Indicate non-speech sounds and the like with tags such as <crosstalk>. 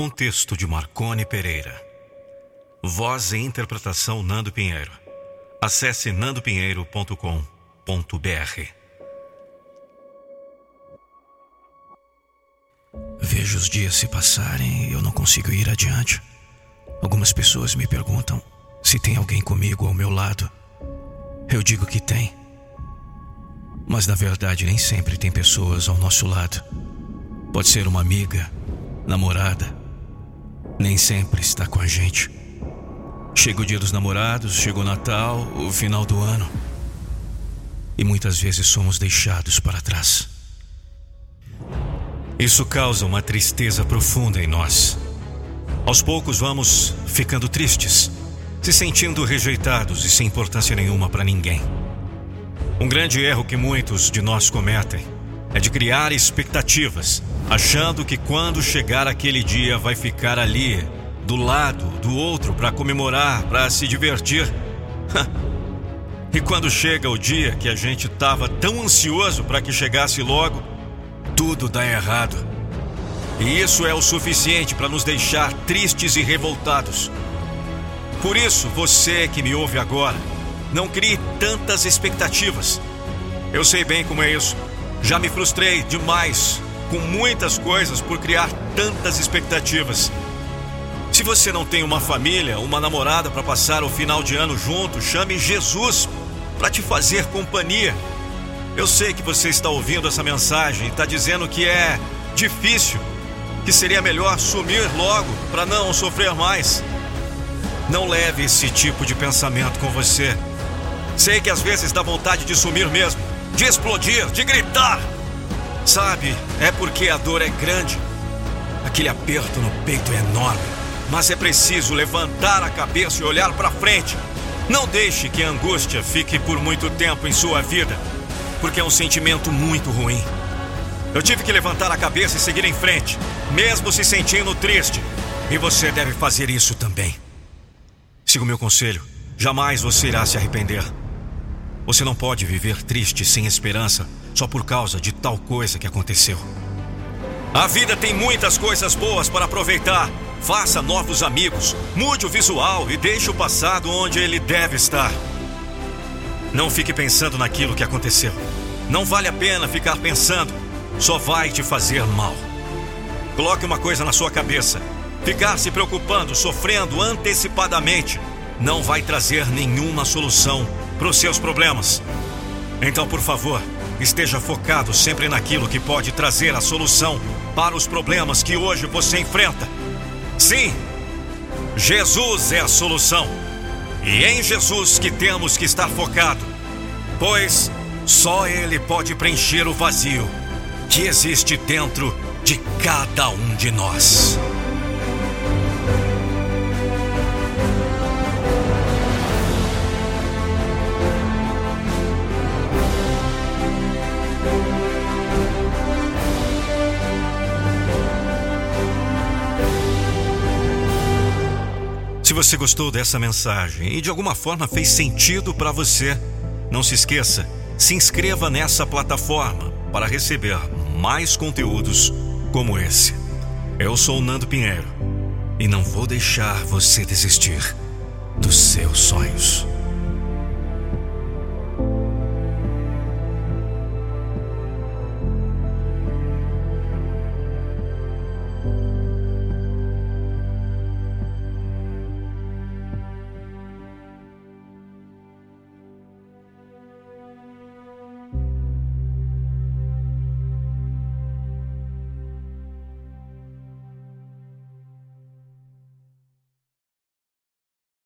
Um texto de Marcone Pereira. Voz e interpretação Nando Pinheiro. Acesse nandopinheiro.com.br. Vejo os dias se passarem e eu não consigo ir adiante. Algumas pessoas me perguntam se tem alguém comigo ao meu lado. Eu digo que tem. Mas na verdade nem sempre tem pessoas ao nosso lado. Pode ser uma amiga, namorada. Nem sempre está com a gente. Chega o dia dos namorados, chega o Natal, o final do ano. E muitas vezes somos deixados para trás. Isso causa uma tristeza profunda em nós. Aos poucos vamos ficando tristes, se sentindo rejeitados e sem importância nenhuma para ninguém. Um grande erro que muitos de nós cometem é de criar expectativas, achando que quando chegar aquele dia vai ficar ali, do lado do outro, para comemorar, para se divertir. <laughs> e quando chega o dia que a gente estava tão ansioso para que chegasse logo, tudo dá errado. E isso é o suficiente para nos deixar tristes e revoltados. Por isso, você que me ouve agora, não crie tantas expectativas. Eu sei bem como é isso. Já me frustrei demais com muitas coisas por criar tantas expectativas. Se você não tem uma família, uma namorada para passar o final de ano junto, chame Jesus para te fazer companhia. Eu sei que você está ouvindo essa mensagem e está dizendo que é difícil, que seria melhor sumir logo para não sofrer mais. Não leve esse tipo de pensamento com você. Sei que às vezes dá vontade de sumir mesmo, de explodir, de gritar. Sabe, é porque a dor é grande. Aquele aperto no peito é enorme. Mas é preciso levantar a cabeça e olhar para frente. Não deixe que a angústia fique por muito tempo em sua vida, porque é um sentimento muito ruim. Eu tive que levantar a cabeça e seguir em frente, mesmo se sentindo triste. E você deve fazer isso também. Siga o meu conselho. Jamais você irá se arrepender. Você não pode viver triste, sem esperança, só por causa de tal coisa que aconteceu. A vida tem muitas coisas boas para aproveitar. Faça novos amigos, mude o visual e deixe o passado onde ele deve estar. Não fique pensando naquilo que aconteceu. Não vale a pena ficar pensando, só vai te fazer mal. Coloque uma coisa na sua cabeça: ficar se preocupando, sofrendo antecipadamente, não vai trazer nenhuma solução para os seus problemas. Então, por favor, esteja focado sempre naquilo que pode trazer a solução para os problemas que hoje você enfrenta. Sim, Jesus é a solução. E em Jesus que temos que estar focado, pois só Ele pode preencher o vazio que existe dentro de cada um de nós. Se você gostou dessa mensagem e de alguma forma fez sentido para você, não se esqueça, se inscreva nessa plataforma para receber mais conteúdos como esse. Eu sou o Nando Pinheiro e não vou deixar você desistir dos seus sonhos.